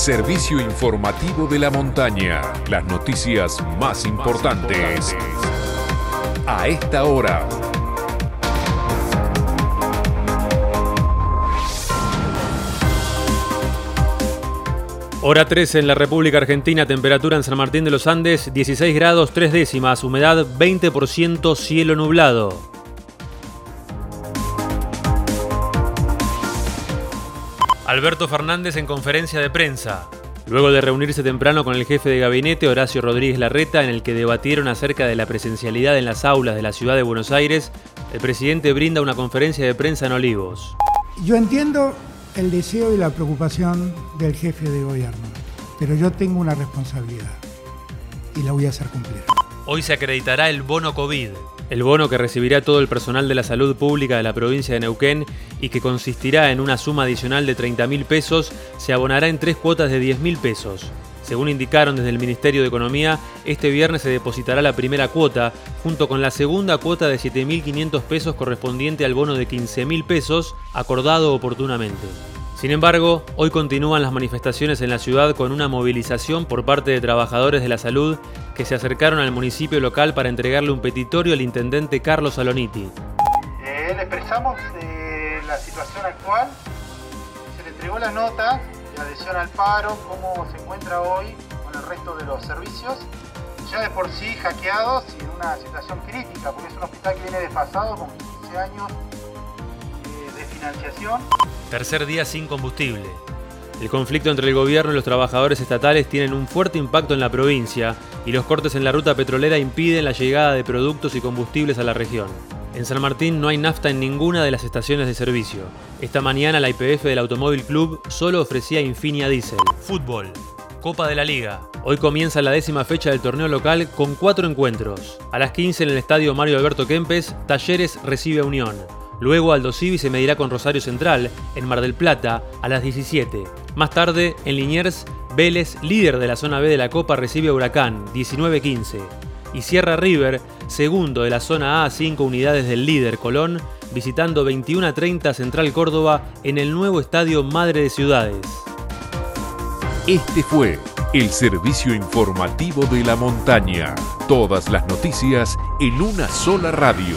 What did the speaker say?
servicio informativo de la montaña. Las noticias más importantes. A esta hora. Hora 13 en la República Argentina, temperatura en San Martín de los Andes 16 grados 3 décimas, humedad 20%, cielo nublado. Alberto Fernández en conferencia de prensa. Luego de reunirse temprano con el jefe de gabinete Horacio Rodríguez Larreta, en el que debatieron acerca de la presencialidad en las aulas de la ciudad de Buenos Aires, el presidente brinda una conferencia de prensa en Olivos. Yo entiendo el deseo y la preocupación del jefe de gobierno, pero yo tengo una responsabilidad y la voy a hacer cumplir. Hoy se acreditará el bono COVID, el bono que recibirá todo el personal de la salud pública de la provincia de Neuquén y que consistirá en una suma adicional de 30 mil pesos, se abonará en tres cuotas de 10 mil pesos. Según indicaron desde el Ministerio de Economía, este viernes se depositará la primera cuota, junto con la segunda cuota de 7.500 pesos correspondiente al bono de 15.000 pesos, acordado oportunamente. Sin embargo, hoy continúan las manifestaciones en la ciudad con una movilización por parte de trabajadores de la salud que se acercaron al municipio local para entregarle un petitorio al intendente Carlos Saloniti. Eh, expresamos eh, la situación actual, se le entregó la nota de adhesión al paro, cómo se encuentra hoy con el resto de los servicios, ya de por sí hackeados y en una situación crítica, porque es un hospital que viene desfasado con 15 años eh, de financiación. Tercer día sin combustible. El conflicto entre el gobierno y los trabajadores estatales tienen un fuerte impacto en la provincia y los cortes en la ruta petrolera impiden la llegada de productos y combustibles a la región. En San Martín no hay nafta en ninguna de las estaciones de servicio. Esta mañana la IPF del Automóvil Club solo ofrecía Infinia Diesel. Fútbol. Copa de la Liga. Hoy comienza la décima fecha del torneo local con cuatro encuentros. A las 15 en el estadio Mario Alberto Kempes, Talleres recibe a Unión. Luego Aldo Civi se medirá con Rosario Central, en Mar del Plata, a las 17. Más tarde, en Liniers, Vélez, líder de la zona B de la Copa, recibe a Huracán, 19-15. Y Sierra River, segundo de la zona A a 5 unidades del líder Colón, visitando 21 30 Central Córdoba en el nuevo estadio Madre de Ciudades. Este fue el servicio informativo de la montaña. Todas las noticias en una sola radio.